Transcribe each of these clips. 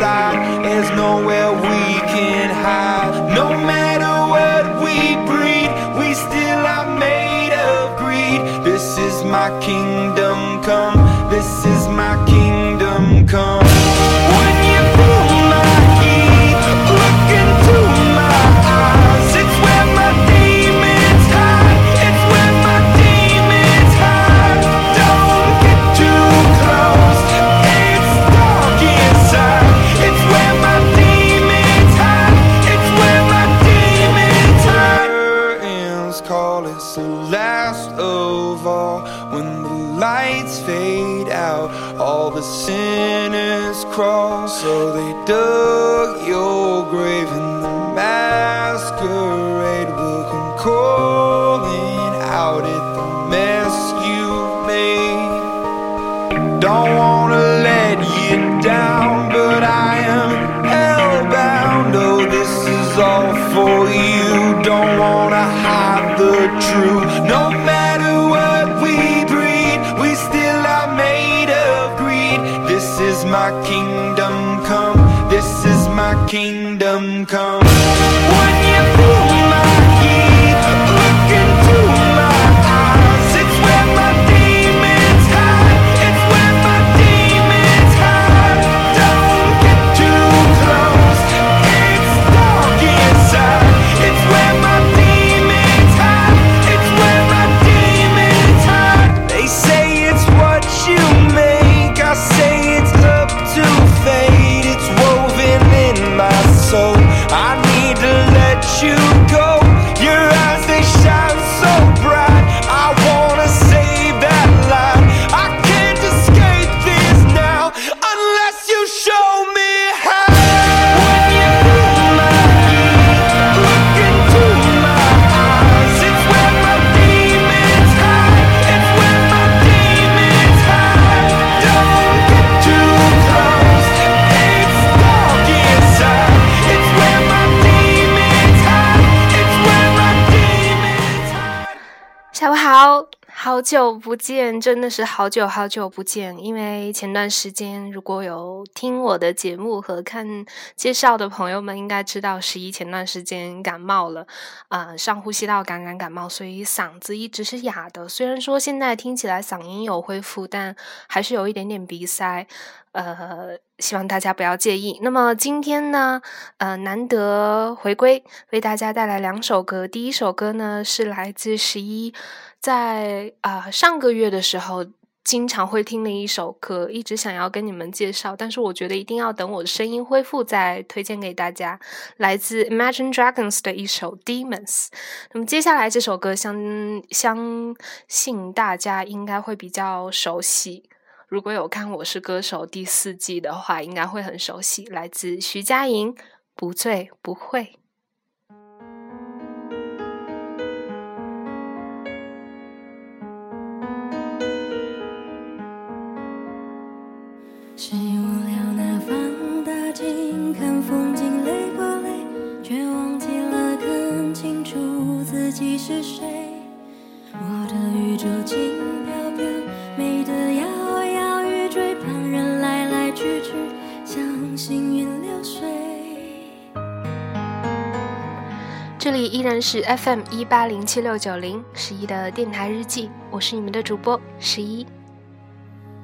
inside. There's nowhere we can hide. No matter what we breed, we still are made of greed. This is my kingdom When the lights fade out, all the sinners crawl. So they dug your grave and the masquerade will come calling out at the mess you've made. Don't kingdom come. This is my kingdom come. 好，久不见，真的是好久好久不见。因为前段时间，如果有听我的节目和看介绍的朋友们，应该知道十一前段时间感冒了，呃，上呼吸道感染感冒，所以嗓子一直是哑的。虽然说现在听起来嗓音有恢复，但还是有一点点鼻塞。呃，希望大家不要介意。那么今天呢，呃，难得回归，为大家带来两首歌。第一首歌呢是来自十一，在啊、呃上个月的时候经常会听的一首歌，一直想要跟你们介绍，但是我觉得一定要等我的声音恢复再推荐给大家。来自 Imagine Dragons 的一首 Demons。那么接下来这首歌相相信大家应该会比较熟悉。如果有看《我是歌手》第四季的话，应该会很熟悉，来自徐佳莹，《不醉不会》。自己是谁。我的宇宙轻飘飘，美得摇摇欲坠，旁人来来去去，像行云流水。这里依然是 FM 一八零七六九零十一的电台日记，我是你们的主播十一。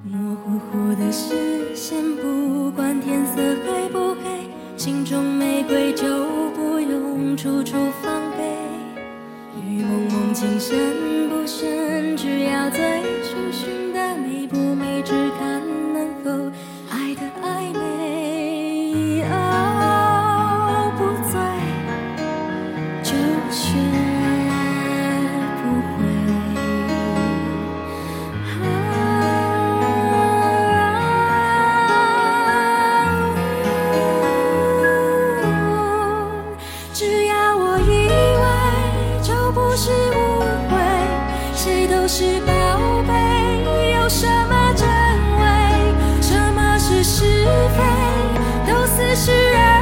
模糊糊的视线，不管天色黑不黑，心中玫瑰就不用处处放。雨蒙蒙，情深。是爱。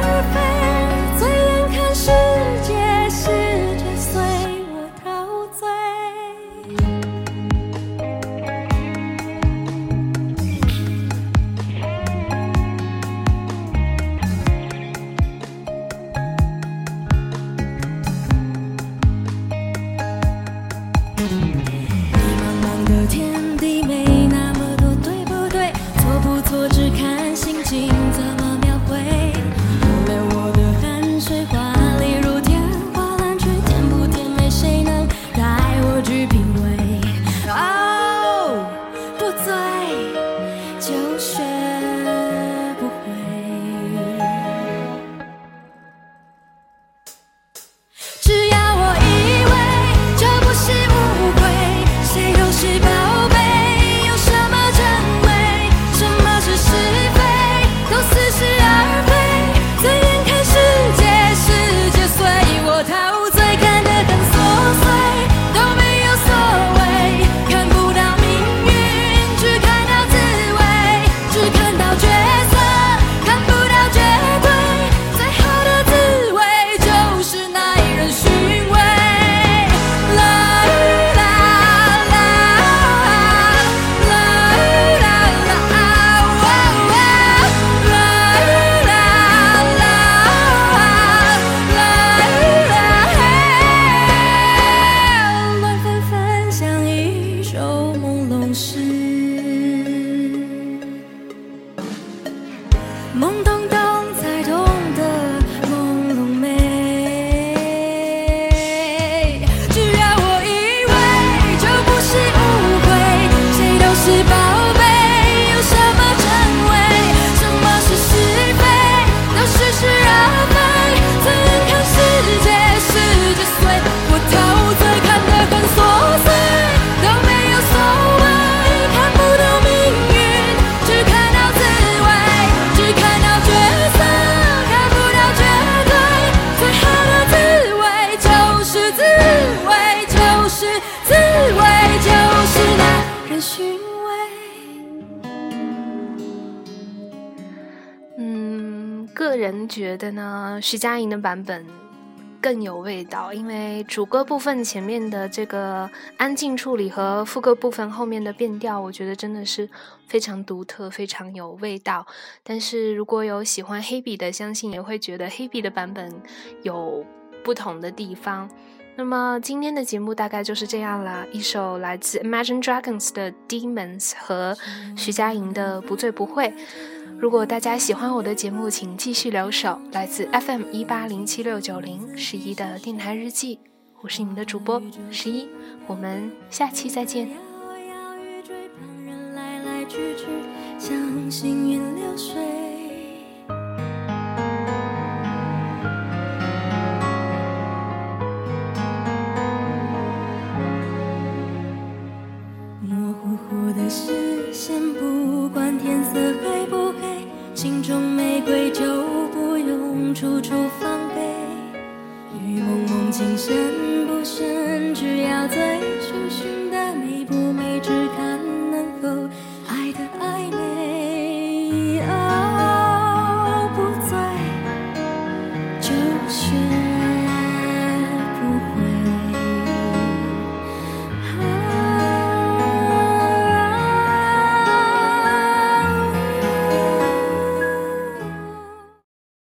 懵懂的寻味。嗯，个人觉得呢，徐佳莹的版本更有味道，因为主歌部分前面的这个安静处理和副歌部分后面的变调，我觉得真的是非常独特，非常有味道。但是如果有喜欢黑笔的，相信也会觉得黑笔的版本有不同的地方。那么今天的节目大概就是这样了，一首来自 Imagine Dragons 的 Demons 和徐佳莹的不醉不会。如果大家喜欢我的节目，请继续留守。来自 FM 一八零七六九零十一的电台日记，我是你们的主播十一，我们下期再见。模管天色黑不黑。心中玫瑰就不用处处防备，雨蒙蒙情深不深，只要最。